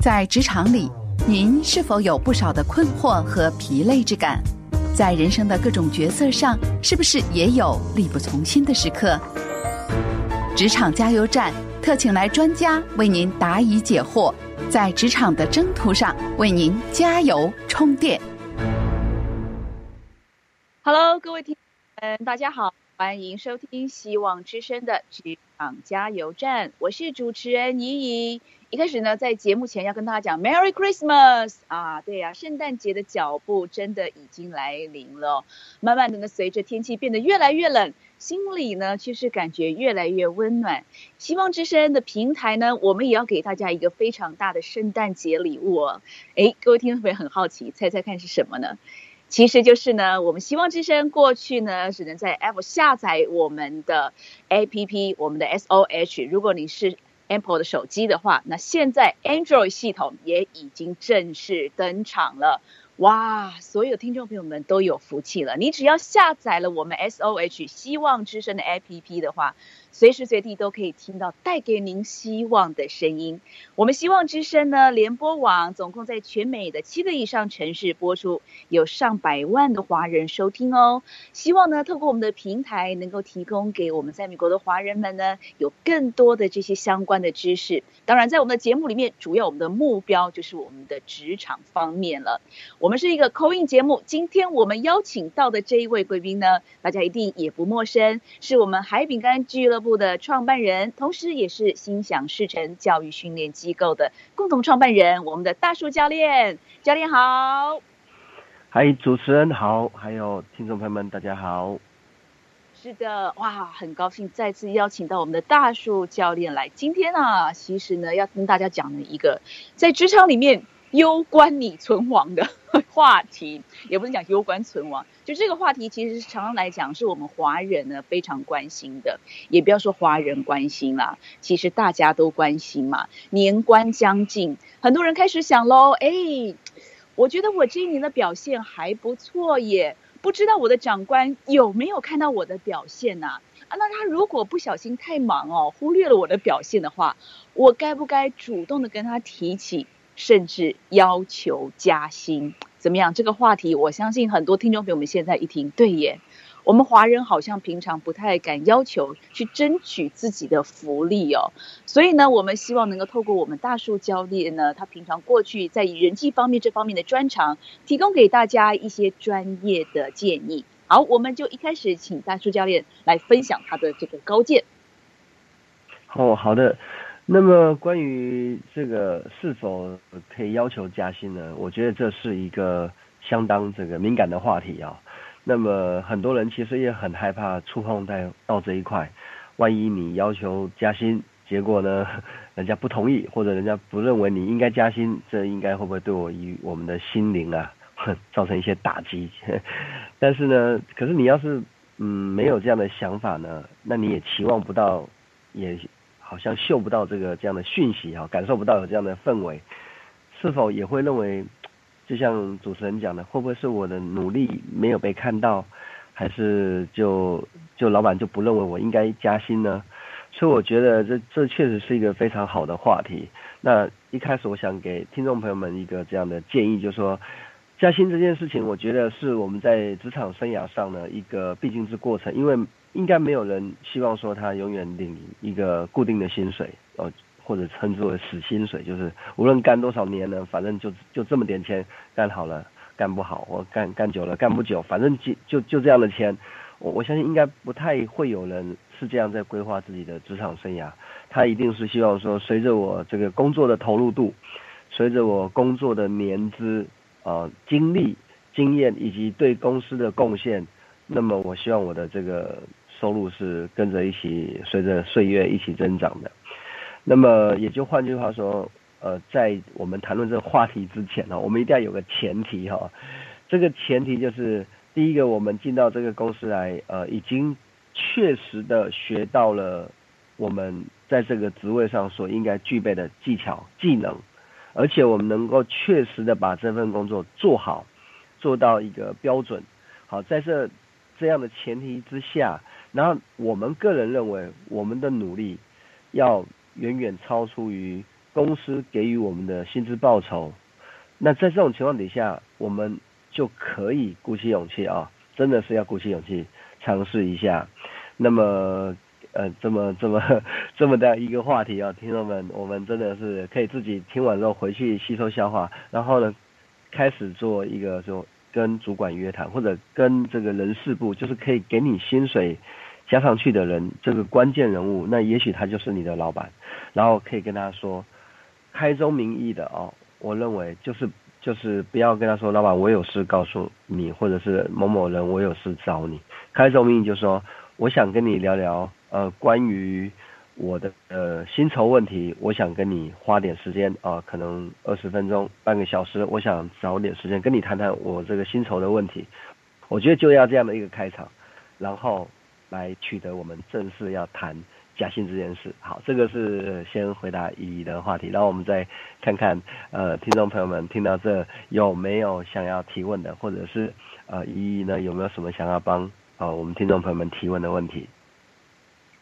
在职场里，您是否有不少的困惑和疲累之感？在人生的各种角色上，是不是也有力不从心的时刻？职场加油站特请来专家为您答疑解惑，在职场的征途上为您加油充电。Hello，各位听众，大家好，欢迎收听希望之声的职场加油站，我是主持人怡怡。一开始呢，在节目前要跟大家讲 Merry Christmas 啊，对呀，圣诞节的脚步真的已经来临了。慢慢的呢，随着天气变得越来越冷，心里呢却是感觉越来越温暖。希望之声的平台呢，我们也要给大家一个非常大的圣诞节礼物哦。哎，各位听众朋友很好奇，猜猜看是什么呢？其实就是呢，我们希望之声过去呢，只能在 Apple 下载我们的 APP，我们的 SOH。如果你是 Apple 的手机的话，那现在 Android 系统也已经正式登场了。哇，所有听众朋友们都有福气了！你只要下载了我们 SOH 希望之声的 APP 的话。随时随地都可以听到带给您希望的声音。我们希望之声呢，联播网总共在全美的七个以上城市播出，有上百万的华人收听哦。希望呢，透过我们的平台，能够提供给我们在美国的华人们呢，有更多的这些相关的知识。当然，在我们的节目里面，主要我们的目标就是我们的职场方面了。我们是一个口音节目，今天我们邀请到的这一位贵宾呢，大家一定也不陌生，是我们海饼干俱乐部的创办人，同时也是心想事成教育训练机构的共同创办人，我们的大树教练，教练好，嗨，主持人好，还有听众朋友们，大家好。是的，哇，很高兴再次邀请到我们的大树教练来。今天啊，其实呢，要跟大家讲的一个在职场里面。攸关你存亡的 话题，也不是讲攸关存亡，就这个话题，其实常常来讲，是我们华人呢非常关心的。也不要说华人关心啦，其实大家都关心嘛。年关将近，很多人开始想喽，哎，我觉得我这一年的表现还不错耶，不知道我的长官有没有看到我的表现呢？啊，那他如果不小心太忙哦，忽略了我的表现的话，我该不该主动的跟他提起？甚至要求加薪，怎么样？这个话题，我相信很多听众朋友们现在一听，对耶，我们华人好像平常不太敢要求去争取自己的福利哦。所以呢，我们希望能够透过我们大树教练呢，他平常过去在人际方面这方面的专长，提供给大家一些专业的建议。好，我们就一开始请大树教练来分享他的这个高见。哦，好的。那么关于这个是否可以要求加薪呢？我觉得这是一个相当这个敏感的话题啊。那么很多人其实也很害怕触碰到到这一块，万一你要求加薪，结果呢，人家不同意，或者人家不认为你应该加薪，这应该会不会对我与我们的心灵啊，造成一些打击？但是呢，可是你要是嗯没有这样的想法呢，那你也期望不到也。好像嗅不到这个这样的讯息哈，感受不到有这样的氛围，是否也会认为，就像主持人讲的，会不会是我的努力没有被看到，还是就就老板就不认为我应该加薪呢？所以我觉得这这确实是一个非常好的话题。那一开始我想给听众朋友们一个这样的建议，就是说加薪这件事情，我觉得是我们在职场生涯上的一个必经之过程，因为。应该没有人希望说他永远领一个固定的薪水，呃，或者称之为死薪水，就是无论干多少年呢，反正就就这么点钱，干好了，干不好，我干干久了，干不久，反正就就就这样的钱，我我相信应该不太会有人是这样在规划自己的职场生涯，他一定是希望说，随着我这个工作的投入度，随着我工作的年资啊、经历、经验以及对公司的贡献，那么我希望我的这个。收入是跟着一起随着岁月一起增长的，那么也就换句话说，呃，在我们谈论这个话题之前呢，我们一定要有个前提哈，这个前提就是第一个，我们进到这个公司来，呃，已经确实的学到了我们在这个职位上所应该具备的技巧技能，而且我们能够确实的把这份工作做好，做到一个标准。好，在这这样的前提之下。然后我们个人认为，我们的努力要远远超出于公司给予我们的薪资报酬，那在这种情况底下，我们就可以鼓起勇气啊，真的是要鼓起勇气尝试一下。那么，呃，这么这么这么的一个话题啊，听众们，我们真的是可以自己听完之后回去吸收消化，然后呢，开始做一个就跟主管约谈，或者跟这个人事部，就是可以给你薪水加上去的人，这个关键人物，那也许他就是你的老板，然后可以跟他说。开宗明义的哦，我认为就是就是不要跟他说，老板我有事告诉你，或者是某某人我有事找你。开宗明义就说，我想跟你聊聊呃关于我的呃薪酬问题，我想跟你花点时间啊，可能二十分钟半个小时，我想找点时间跟你谈谈我这个薪酬的问题。我觉得就要这样的一个开场，然后来取得我们正式要谈。加薪这件事，好，这个是先回答乙的话题，然后我们再看看呃，听众朋友们听到这有没有想要提问的，或者是呃，乙呢有没有什么想要帮啊我们听众朋友们提问的问题？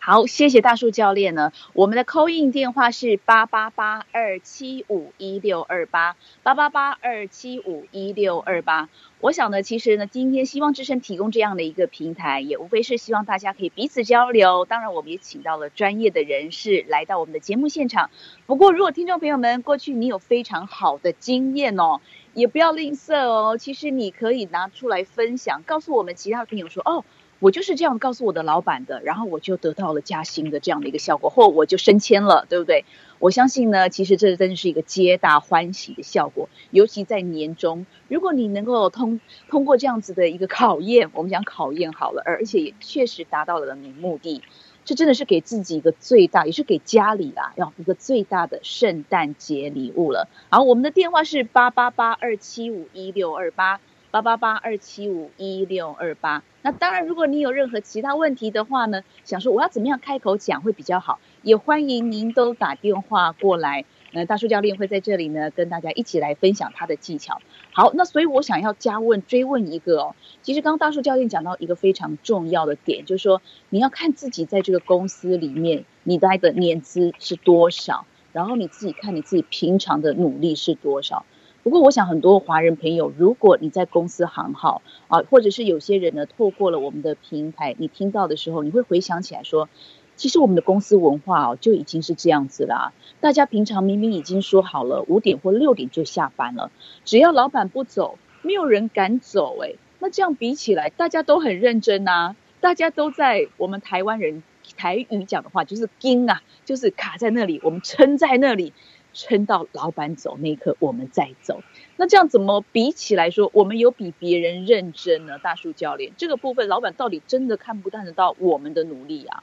好，谢谢大树教练呢。我们的扣印电话是八八八二七五一六二八八八八二七五一六二八。我想呢，其实呢，今天希望之声提供这样的一个平台，也无非是希望大家可以彼此交流。当然，我们也请到了专业的人士来到我们的节目现场。不过，如果听众朋友们过去你有非常好的经验哦，也不要吝啬哦。其实你可以拿出来分享，告诉我们其他的朋友说哦。我就是这样告诉我的老板的，然后我就得到了加薪的这样的一个效果，或我就升迁了，对不对？我相信呢，其实这真的是一个皆大欢喜的效果，尤其在年终，如果你能够通通过这样子的一个考验，我们讲考验好了，而而且也确实达到了你目的，这真的是给自己一个最大，也是给家里啦，要一个最大的圣诞节礼物了。好，我们的电话是八八八二七五一六二八。八八八二七五一六二八。那当然，如果你有任何其他问题的话呢，想说我要怎么样开口讲会比较好，也欢迎您都打电话过来。呃，大叔教练会在这里呢，跟大家一起来分享他的技巧。好，那所以我想要加问追问一个哦，其实刚刚大叔教练讲到一个非常重要的点，就是说你要看自己在这个公司里面你待的年资是多少，然后你自己看你自己平常的努力是多少。不过，我想很多华人朋友，如果你在公司行号啊，或者是有些人呢，透过了我们的平台，你听到的时候，你会回想起来说，其实我们的公司文化哦，就已经是这样子啦。大家平常明明已经说好了五点或六点就下班了，只要老板不走，没有人敢走。哎，那这样比起来，大家都很认真呐，大家都在我们台湾人台语讲的话，就是盯啊，就是卡在那里，我们撑在那里。撑到老板走那一刻，我们再走。那这样怎么比起来说，我们有比别人认真呢？大树教练，这个部分，老板到底真的看不看得到我们的努力啊？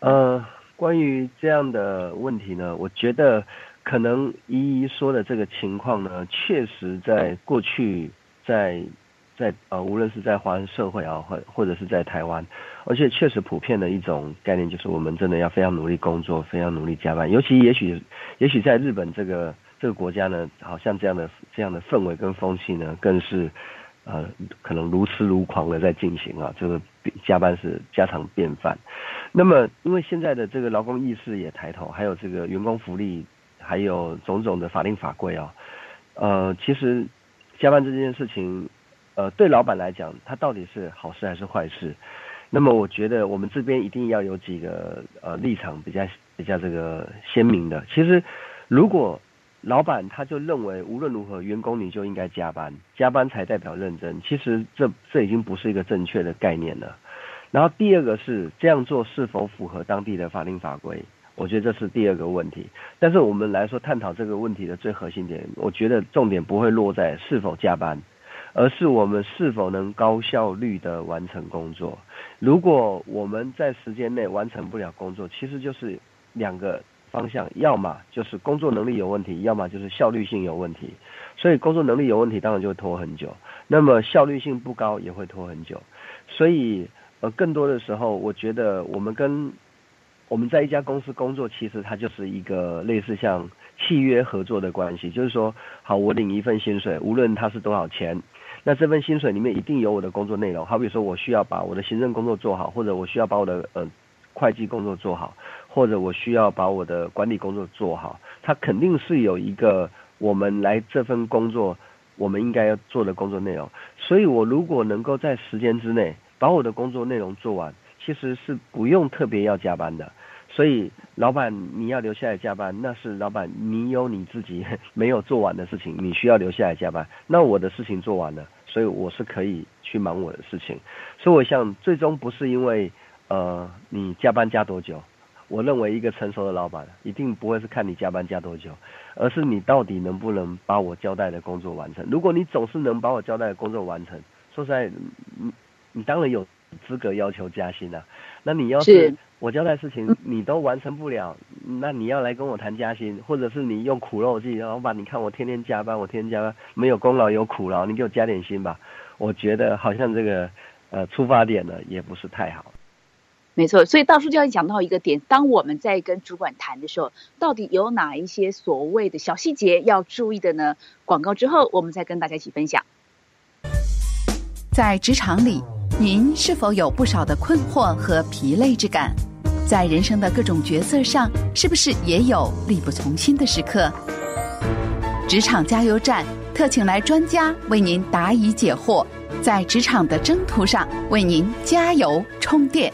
呃，关于这样的问题呢，我觉得可能依依说的这个情况呢，确实在过去在。在呃，无论是在华人社会啊，或或者是在台湾，而且确实普遍的一种概念，就是我们真的要非常努力工作，非常努力加班。尤其也许也许在日本这个这个国家呢，好像这样的这样的氛围跟风气呢，更是呃可能如痴如狂的在进行啊，这个加班是家常便饭。那么因为现在的这个劳工意识也抬头，还有这个员工福利，还有种种的法令法规啊，呃，其实加班这件事情。呃，对老板来讲，他到底是好事还是坏事？那么，我觉得我们这边一定要有几个呃立场比较比较这个鲜明的。其实，如果老板他就认为无论如何员工你就应该加班，加班才代表认真，其实这这已经不是一个正确的概念了。然后第二个是这样做是否符合当地的法令法规？我觉得这是第二个问题。但是我们来说探讨这个问题的最核心点，我觉得重点不会落在是否加班。而是我们是否能高效率的完成工作？如果我们在时间内完成不了工作，其实就是两个方向，要么就是工作能力有问题，要么就是效率性有问题。所以工作能力有问题，当然就会拖很久；那么效率性不高，也会拖很久。所以，呃，更多的时候，我觉得我们跟我们在一家公司工作，其实它就是一个类似像契约合作的关系，就是说，好，我领一份薪水，无论它是多少钱。那这份薪水里面一定有我的工作内容，好比说我需要把我的行政工作做好，或者我需要把我的呃会计工作做好，或者我需要把我的管理工作做好，它肯定是有一个我们来这份工作我们应该要做的工作内容。所以我如果能够在时间之内把我的工作内容做完，其实是不用特别要加班的。所以老板你要留下来加班，那是老板你有你自己 没有做完的事情，你需要留下来加班。那我的事情做完了，所以我是可以去忙我的事情。所以我想最终不是因为呃你加班加多久。我认为一个成熟的老板一定不会是看你加班加多久，而是你到底能不能把我交代的工作完成。如果你总是能把我交代的工作完成，说实在，你你当然有资格要求加薪啊。那你要是我交代事情你都完成不了，那你要来跟我谈加薪，或者是你用苦肉计，老板你看我天天加班，我天天加班，没有功劳有苦劳，你给我加点薪吧。我觉得好像这个呃出发点呢也不是太好。没错，所以大叔就要讲到一个点，当我们在跟主管谈的时候，到底有哪一些所谓的小细节要注意的呢？广告之后，我们再跟大家一起分享。在职场里，您是否有不少的困惑和疲累之感？在人生的各种角色上，是不是也有力不从心的时刻？职场加油站特请来专家为您答疑解惑，在职场的征途上为您加油充电。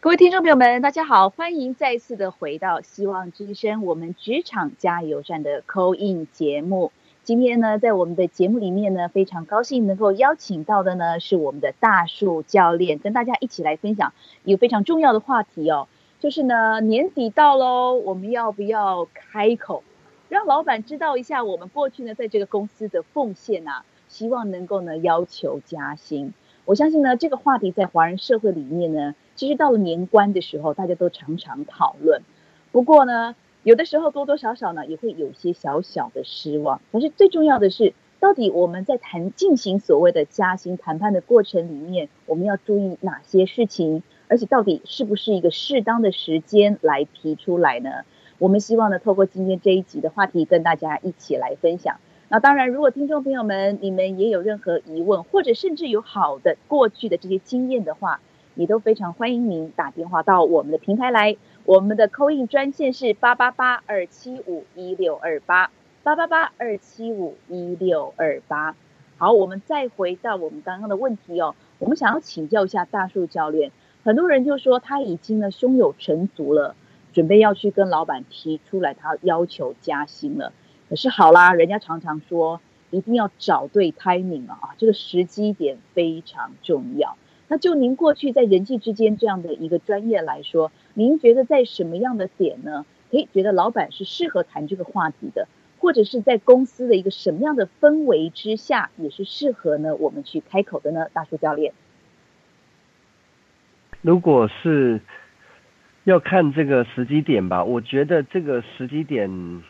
各位听众朋友们，大家好，欢迎再次的回到《希望之声》我们职场加油站的 Call In 节目。今天呢，在我们的节目里面呢，非常高兴能够邀请到的呢是我们的大树教练，跟大家一起来分享一个非常重要的话题哦，就是呢年底到喽，我们要不要开口让老板知道一下我们过去呢在这个公司的奉献啊？希望能够呢要求加薪。我相信呢这个话题在华人社会里面呢。其实到了年关的时候，大家都常常讨论。不过呢，有的时候多多少少呢，也会有些小小的失望。可是最重要的是，到底我们在谈进行所谓的加薪谈判的过程里面，我们要注意哪些事情？而且到底是不是一个适当的时间来提出来呢？我们希望呢，透过今天这一集的话题，跟大家一起来分享。那当然，如果听众朋友们你们也有任何疑问，或者甚至有好的过去的这些经验的话，也都非常欢迎您打电话到我们的平台来，我们的扣印专线是八八八二七五一六二八八八八二七五一六二八。好，我们再回到我们刚刚的问题哦，我们想要请教一下大树教练，很多人就说他已经呢胸有成竹了，准备要去跟老板提出来，他要求加薪了。可是好啦，人家常常说一定要找对 timing 啊，这个时机点非常重要。那就您过去在人际之间这样的一个专业来说，您觉得在什么样的点呢？可以，觉得老板是适合谈这个话题的，或者是在公司的一个什么样的氛围之下，也是适合呢我们去开口的呢？大叔教练，如果是要看这个时机点吧，我觉得这个时机点。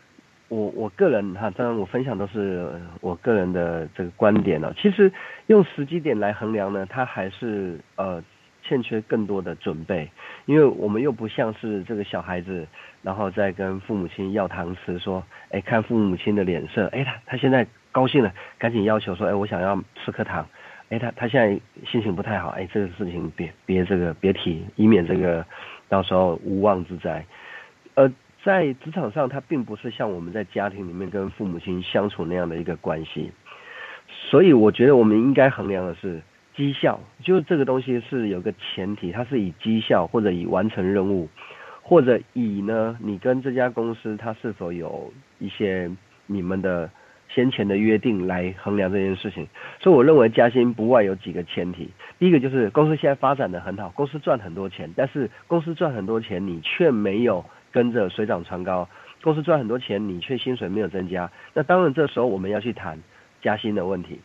我我个人哈，当然我分享都是我个人的这个观点了。其实用时机点来衡量呢，它还是呃欠缺更多的准备，因为我们又不像是这个小孩子，然后再跟父母亲要糖吃，说哎看父母亲的脸色，哎他他现在高兴了，赶紧要求说哎我想要吃颗糖，哎他他现在心情不太好，哎这个事情别别这个别提，以免这个到时候无妄之灾，在职场上，它并不是像我们在家庭里面跟父母亲相处那样的一个关系，所以我觉得我们应该衡量的是绩效，就是这个东西是有个前提，它是以绩效或者以完成任务，或者以呢你跟这家公司它是否有一些你们的先前的约定来衡量这件事情。所以我认为加薪不外有几个前提，第一个就是公司现在发展的很好，公司赚很多钱，但是公司赚很多钱，你却没有。跟着水涨船高，公司赚很多钱，你却薪水没有增加，那当然这时候我们要去谈加薪的问题。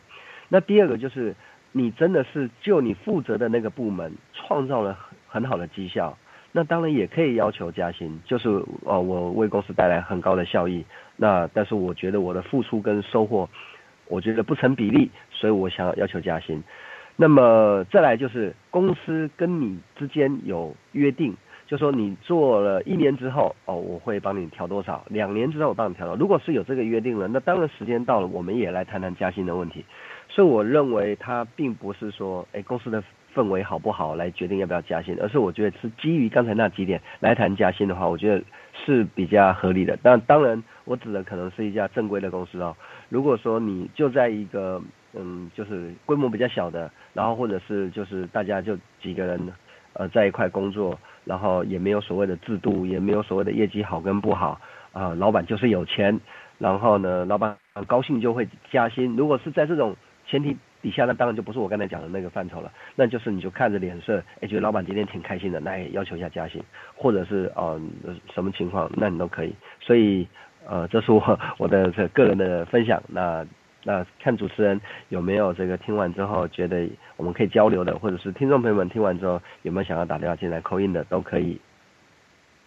那第二个就是你真的是就你负责的那个部门创造了很好的绩效，那当然也可以要求加薪，就是哦我为公司带来很高的效益，那但是我觉得我的付出跟收获，我觉得不成比例，所以我想要要求加薪。那么再来就是公司跟你之间有约定。就说你做了一年之后，哦，我会帮你调多少？两年之后我帮你调到。如果是有这个约定了，那当然时间到了，我们也来谈谈加薪的问题。所以我认为他并不是说，哎，公司的氛围好不好来决定要不要加薪，而是我觉得是基于刚才那几点来谈加薪的话，我觉得是比较合理的。但当然，我指的可能是一家正规的公司哦。如果说你就在一个嗯，就是规模比较小的，然后或者是就是大家就几个人呃在一块工作，然后也没有所谓的制度，也没有所谓的业绩好跟不好啊，老板就是有钱，然后呢，老板高兴就会加薪。如果是在这种前提。底下那当然就不是我刚才讲的那个范畴了，那就是你就看着脸色，哎，觉得老板今天挺开心的，那也要求一下加薪，或者是哦什么情况，那你都可以。所以呃，这是我我的这个人的分享。那那看主持人有没有这个听完之后觉得我们可以交流的，或者是听众朋友们听完之后有没有想要打电话进来扣印的，都可以。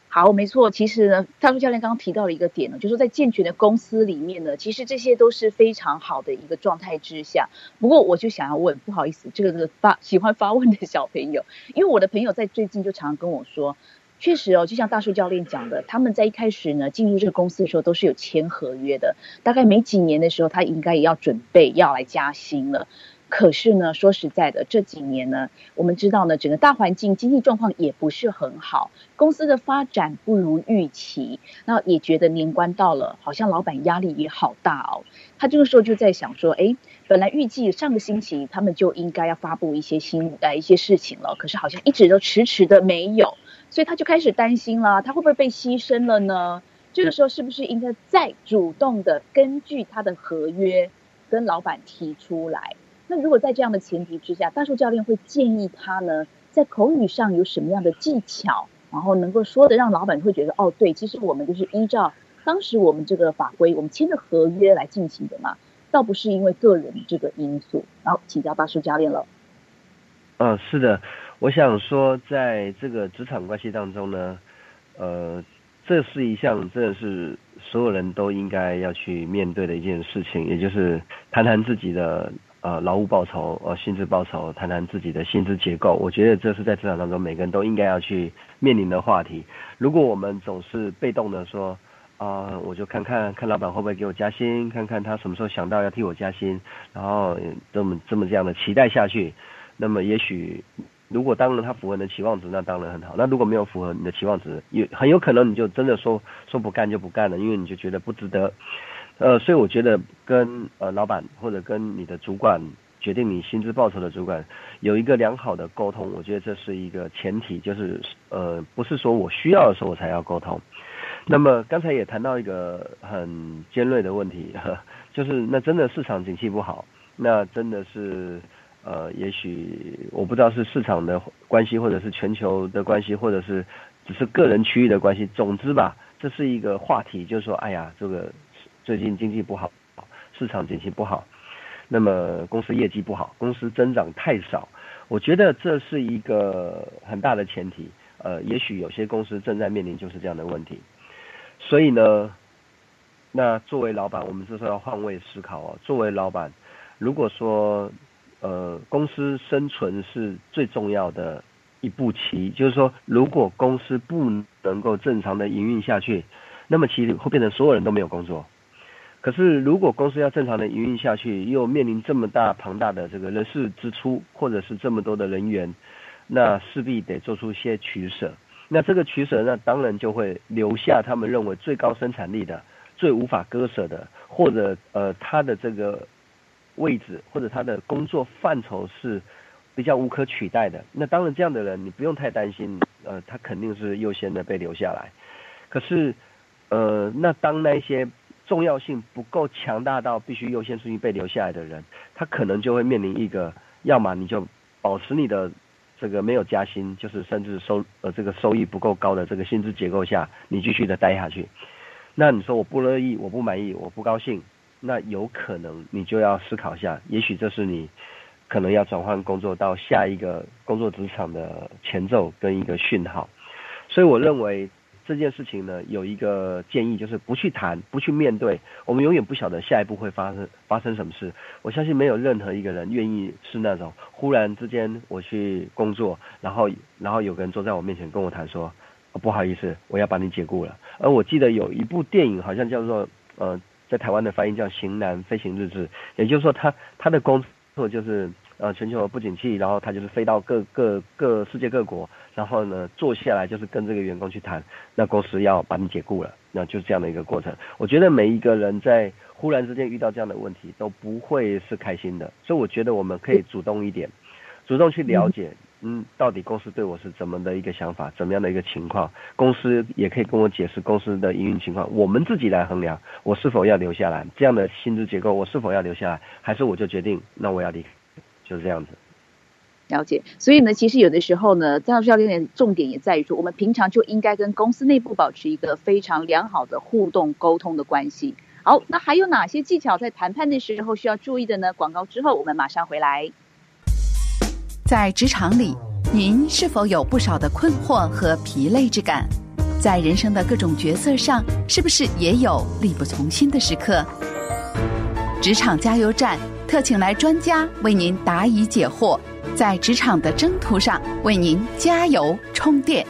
好，没错。其实呢，大叔教练刚刚提到了一个点呢，就是说在健全的公司里面呢，其实这些都是非常好的一个状态之下。不过，我就想要问，不好意思，这个发喜欢发问的小朋友，因为我的朋友在最近就常常跟我说，确实哦，就像大树教练讲的，他们在一开始呢进入这个公司的时候都是有签合约的，大概没几年的时候，他应该也要准备要来加薪了。可是呢，说实在的，这几年呢，我们知道呢，整个大环境经济状况也不是很好，公司的发展不如预期，那也觉得年关到了，好像老板压力也好大哦。他这个时候就在想说，哎，本来预计上个星期他们就应该要发布一些新呃一些事情了，可是好像一直都迟迟的没有，所以他就开始担心了，他会不会被牺牲了呢？这个时候是不是应该再主动的根据他的合约跟老板提出来？那如果在这样的前提之下，大树教练会建议他呢，在口语上有什么样的技巧，然后能够说的让老板会觉得，哦，对，其实我们就是依照当时我们这个法规，我们签的合约来进行的嘛，倒不是因为个人这个因素。然后请教大树教练了。嗯，是的，我想说，在这个职场关系当中呢，呃，这是一项真的是所有人都应该要去面对的一件事情，也就是谈谈自己的。呃，劳务报酬，呃，薪资报酬，谈谈自己的薪资结构，我觉得这是在职场当中每个人都应该要去面临的话题。如果我们总是被动的说，啊，我就看看看老板会不会给我加薪，看看他什么时候想到要替我加薪，然后这么这么这样的期待下去，那么也许如果当然他符合你的期望值，那当然很好。那如果没有符合你的期望值，有很有可能你就真的说说不干就不干了，因为你就觉得不值得。呃，所以我觉得跟呃老板或者跟你的主管决定你薪资报酬的主管有一个良好的沟通，我觉得这是一个前提，就是呃不是说我需要的时候我才要沟通。那么刚才也谈到一个很尖锐的问题，就是那真的市场景气不好，那真的是呃也许我不知道是市场的关系，或者是全球的关系，或者是只是个人区域的关系，总之吧，这是一个话题，就是说，哎呀，这个。最近经济不好，市场景气不好，那么公司业绩不好，公司增长太少，我觉得这是一个很大的前提。呃，也许有些公司正在面临就是这样的问题。所以呢，那作为老板，我们这时候要换位思考哦。作为老板，如果说呃公司生存是最重要的一步棋，就是说如果公司不能够正常的营运下去，那么其实会变成所有人都没有工作。可是，如果公司要正常的营运下去，又面临这么大庞大的这个人事支出，或者是这么多的人员，那势必得做出一些取舍。那这个取舍，那当然就会留下他们认为最高生产力的、最无法割舍的，或者呃他的这个位置或者他的工作范畴是比较无可取代的。那当然，这样的人你不用太担心，呃，他肯定是优先的被留下来。可是，呃，那当那些重要性不够强大到必须优先顺序被留下来的人，他可能就会面临一个，要么你就保持你的这个没有加薪，就是甚至收呃这个收益不够高的这个薪资结构下，你继续的待下去。那你说我不乐意，我不满意，我不高兴，那有可能你就要思考一下，也许这是你可能要转换工作到下一个工作职场的前奏跟一个讯号。所以我认为。这件事情呢，有一个建议，就是不去谈，不去面对，我们永远不晓得下一步会发生发生什么事。我相信没有任何一个人愿意是那种忽然之间我去工作，然后然后有个人坐在我面前跟我谈说，不好意思，我要把你解雇了。而我记得有一部电影，好像叫做呃，在台湾的翻译叫《型男飞行日志》，也就是说他他的工作就是呃全球不景气，然后他就是飞到各各各世界各国，然后呢坐下来就是跟这个员工去谈，那公司要把你解雇了，那就是这样的一个过程。我觉得每一个人在忽然之间遇到这样的问题都不会是开心的，所以我觉得我们可以主动一点，主动去了解。嗯，到底公司对我是怎么的一个想法，怎么样的一个情况？公司也可以跟我解释公司的营运情况，我们自己来衡量我是否要留下来。这样的薪资结构，我是否要留下来，还是我就决定那我要离，就是这样子。了解。所以呢，其实有的时候呢，教练的重点也在于说，我们平常就应该跟公司内部保持一个非常良好的互动沟通的关系。好，那还有哪些技巧在谈判的时候需要注意的呢？广告之后我们马上回来。在职场里，您是否有不少的困惑和疲累之感？在人生的各种角色上，是不是也有力不从心的时刻？职场加油站特请来专家为您答疑解惑，在职场的征途上为您加油充电。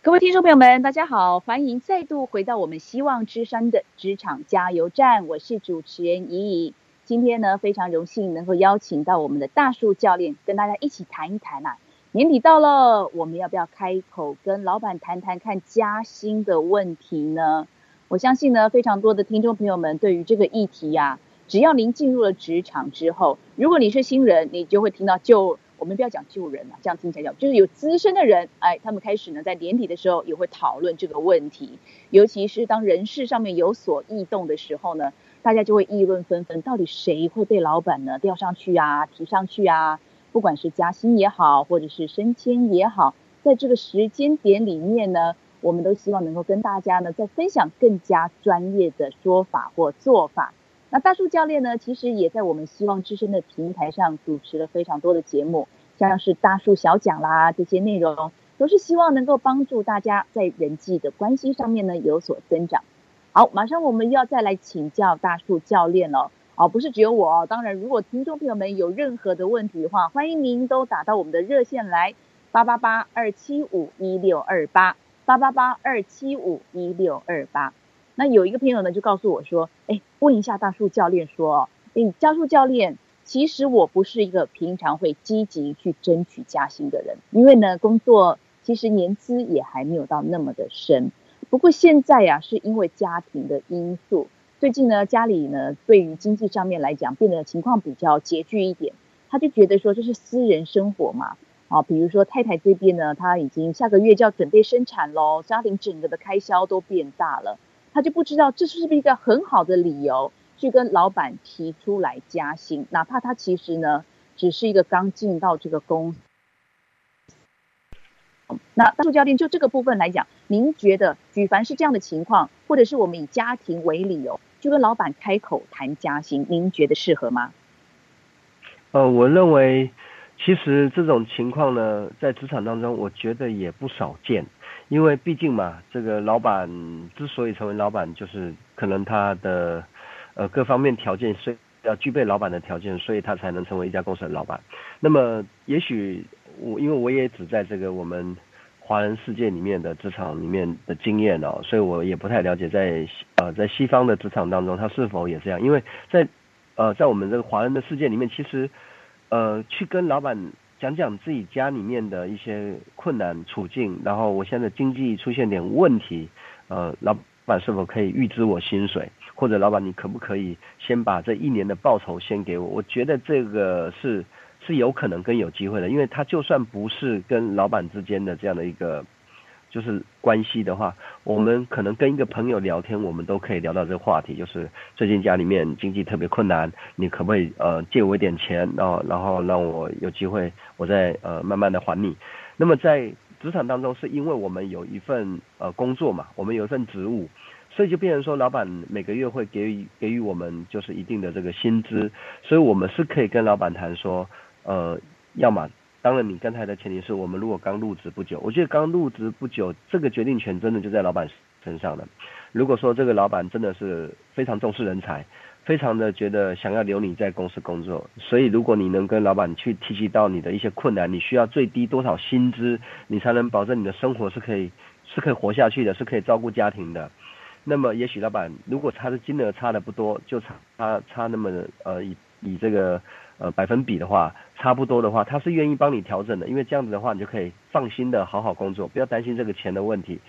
各位听众朋友们，大家好，欢迎再度回到我们希望之山的职场加油站，我是主持人怡怡。今天呢，非常荣幸能够邀请到我们的大树教练，跟大家一起谈一谈啊。年底到了，我们要不要开口跟老板谈谈看加薪的问题呢？我相信呢，非常多的听众朋友们对于这个议题呀，只要您进入了职场之后，如果你是新人，你就会听到就我们不要讲旧人了，这样听起来讲就是有资深的人，哎，他们开始呢在年底的时候也会讨论这个问题，尤其是当人事上面有所异动的时候呢。大家就会议论纷纷，到底谁会被老板呢调上去啊，提上去啊？不管是加薪也好，或者是升迁也好，在这个时间点里面呢，我们都希望能够跟大家呢再分享更加专业的说法或做法。那大树教练呢，其实也在我们希望之声的平台上主持了非常多的节目，像是大树小讲啦这些内容，都是希望能够帮助大家在人际的关系上面呢有所增长。好，马上我们要再来请教大树教练了。哦，不是只有我哦，当然，如果听众朋友们有任何的问题的话，欢迎您都打到我们的热线来，八八八二七五一六二八，八八八二七五一六二八。那有一个朋友呢，就告诉我说，哎，问一下大树教练说，哎，大树教练，其实我不是一个平常会积极去争取加薪的人，因为呢，工作其实年资也还没有到那么的深。不过现在呀，是因为家庭的因素，最近呢，家里呢对于经济上面来讲，变得情况比较拮据一点。他就觉得说这是私人生活嘛，啊，比如说太太这边呢，他已经下个月就要准备生产喽，家庭整个的开销都变大了，他就不知道这是不是一个很好的理由去跟老板提出来加薪，哪怕他其实呢只是一个刚进到这个公司。那大树教练就这个部分来讲，您觉得举凡是这样的情况，或者是我们以家庭为理由，就跟老板开口谈加薪，您觉得适合吗？呃，我认为其实这种情况呢，在职场当中，我觉得也不少见，因为毕竟嘛，这个老板之所以成为老板，就是可能他的呃各方面条件是要具备老板的条件，所以他才能成为一家公司的老板。那么也许。我因为我也只在这个我们华人世界里面的职场里面的经验哦，所以我也不太了解在呃在西方的职场当中，他是否也这样？因为在呃在我们这个华人的世界里面，其实呃去跟老板讲讲自己家里面的一些困难处境，然后我现在经济出现点问题，呃，老板是否可以预支我薪水？或者老板你可不可以先把这一年的报酬先给我？我觉得这个是。是有可能跟有机会的，因为他就算不是跟老板之间的这样的一个就是关系的话，我们可能跟一个朋友聊天，我们都可以聊到这个话题，就是最近家里面经济特别困难，你可不可以呃借我一点钱，然后然后让我有机会我再呃慢慢的还你。那么在职场当中，是因为我们有一份呃工作嘛，我们有一份职务，所以就变成说老板每个月会给予给予我们就是一定的这个薪资，所以我们是可以跟老板谈说。呃，要么当然，你刚才的前提是我们如果刚入职不久，我觉得刚入职不久，这个决定权真的就在老板身上了。如果说这个老板真的是非常重视人才，非常的觉得想要留你在公司工作，所以如果你能跟老板去提及到你的一些困难，你需要最低多少薪资，你才能保证你的生活是可以是可以活下去的，是可以照顾家庭的。那么也许老板如果差的金额差的不多，就差差差那么呃以。以这个呃百分比的话，差不多的话，他是愿意帮你调整的，因为这样子的话，你就可以放心的好好工作，不要担心这个钱的问题。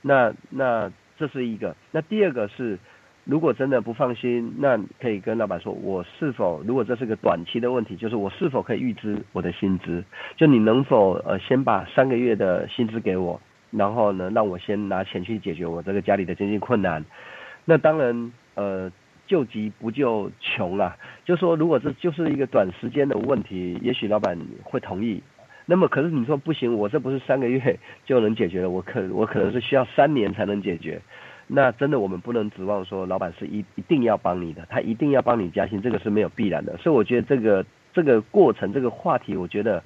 那那这是一个，那第二个是。如果真的不放心，那可以跟老板说，我是否如果这是个短期的问题，就是我是否可以预支我的薪资？就你能否呃先把三个月的薪资给我，然后呢让我先拿钱去解决我这个家里的经济困难？那当然呃救急不救穷啊，就说如果这就是一个短时间的问题，也许老板会同意。那么可是你说不行，我这不是三个月就能解决的，我可我可能是需要三年才能解决。那真的我们不能指望说老板是一一定要帮你的，他一定要帮你加薪，这个是没有必然的。所以我觉得这个这个过程这个话题，我觉得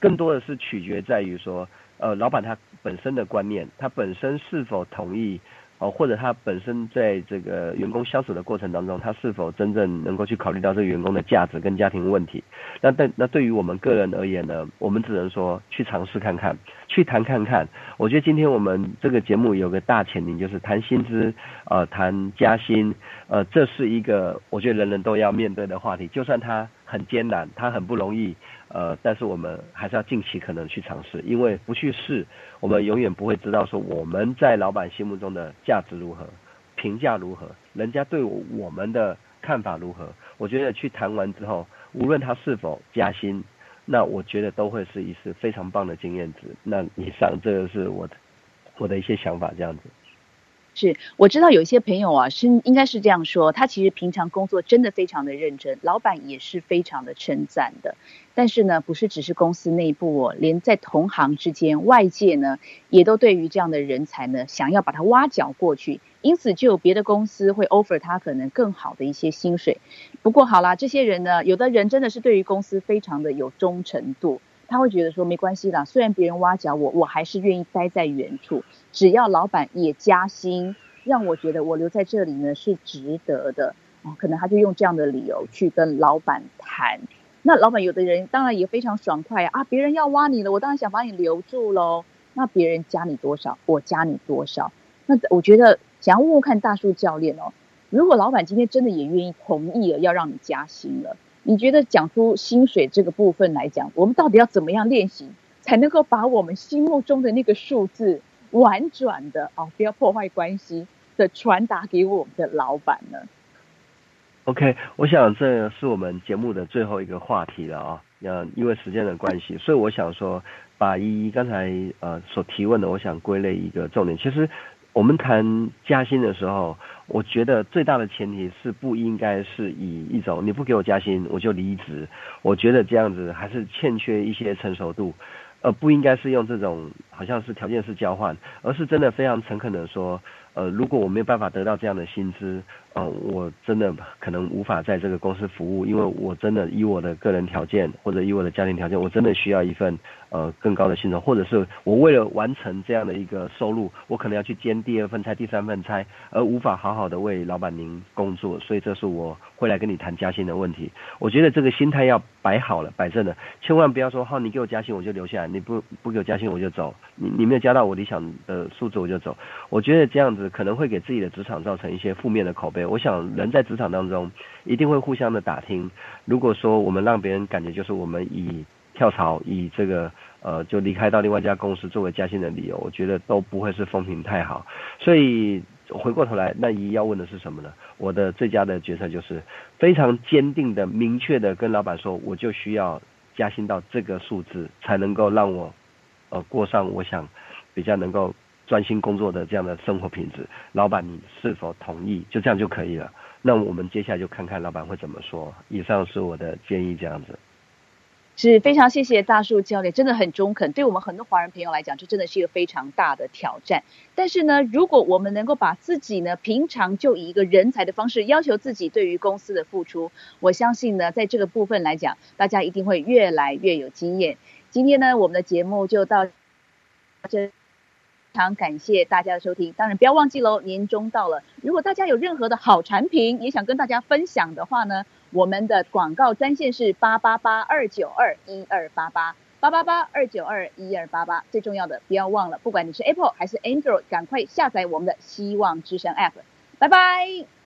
更多的是取决在于说，呃，老板他本身的观念，他本身是否同意。哦，或者他本身在这个员工相处的过程当中，他是否真正能够去考虑到这个员工的价值跟家庭问题？那但那对于我们个人而言呢，我们只能说去尝试看看，去谈看看。我觉得今天我们这个节目有个大前提，就是谈薪资，呃，谈加薪，呃，这是一个我觉得人人都要面对的话题，就算他很艰难，他很不容易。呃，但是我们还是要尽其可能去尝试，因为不去试，我们永远不会知道说我们在老板心目中的价值如何，评价如何，人家对我们的看法如何。我觉得去谈完之后，无论他是否加薪，那我觉得都会是一次非常棒的经验值。那以上这个是我的我的一些想法，这样子。是，我知道有一些朋友啊，是应该是这样说，他其实平常工作真的非常的认真，老板也是非常的称赞的。但是呢，不是只是公司内部哦，连在同行之间，外界呢也都对于这样的人才呢，想要把他挖角过去，因此就有别的公司会 offer 他可能更好的一些薪水。不过好啦，这些人呢，有的人真的是对于公司非常的有忠诚度。他会觉得说没关系啦，虽然别人挖角我，我还是愿意待在原处，只要老板也加薪，让我觉得我留在这里呢是值得的。哦，可能他就用这样的理由去跟老板谈。那老板有的人当然也非常爽快啊，别人要挖你了，我当然想把你留住喽。那别人加你多少，我加你多少。那我觉得想要问问看大树教练哦，如果老板今天真的也愿意同意了，要让你加薪了。你觉得讲出薪水这个部分来讲，我们到底要怎么样练习，才能够把我们心目中的那个数字婉转的哦，不要破坏关系的传达给我们的老板呢？OK，我想这是我们节目的最后一个话题了啊。呃，因为时间的关系，所以我想说，把依依刚才呃所提问的，我想归类一个重点。其实我们谈加薪的时候。我觉得最大的前提是不应该是以一种你不给我加薪我就离职，我觉得这样子还是欠缺一些成熟度，而不应该是用这种好像是条件式交换，而是真的非常诚恳的说。呃，如果我没有办法得到这样的薪资，呃，我真的可能无法在这个公司服务，因为我真的以我的个人条件或者以我的家庭条件，我真的需要一份呃更高的薪酬，或者是我为了完成这样的一个收入，我可能要去兼第二份差、第三份差，而无法好好的为老板您工作，所以这是我会来跟你谈加薪的问题。我觉得这个心态要摆好了、摆正了，千万不要说好你给我加薪我就留下来，你不不给我加薪我就走，你你没有加到我理想的数字我就走。我觉得这样子可能会给自己的职场造成一些负面的口碑。我想人在职场当中一定会互相的打听。如果说我们让别人感觉就是我们以跳槽、以这个呃就离开到另外一家公司作为加薪的理由，我觉得都不会是风评太好。所以回过头来，那一要问的是什么呢？我的最佳的决策就是非常坚定的、明确的跟老板说，我就需要加薪到这个数字，才能够让我呃过上我想比较能够。专心工作的这样的生活品质，老板你是否同意？就这样就可以了。那我们接下来就看看老板会怎么说。以上是我的建议，这样子。是非常谢谢大树教练，真的很中肯。对我们很多华人朋友来讲，这真的是一个非常大的挑战。但是呢，如果我们能够把自己呢，平常就以一个人才的方式要求自己对于公司的付出，我相信呢，在这个部分来讲，大家一定会越来越有经验。今天呢，我们的节目就到这。非常感谢大家的收听，当然不要忘记喽，年终到了，如果大家有任何的好产品也想跟大家分享的话呢，我们的广告专线是八八八二九二一二八八。八八八二九二一二八八，最重要的不要忘了，不管你是 Apple 还是 Android，赶快下载我们的希望之声 App，拜拜。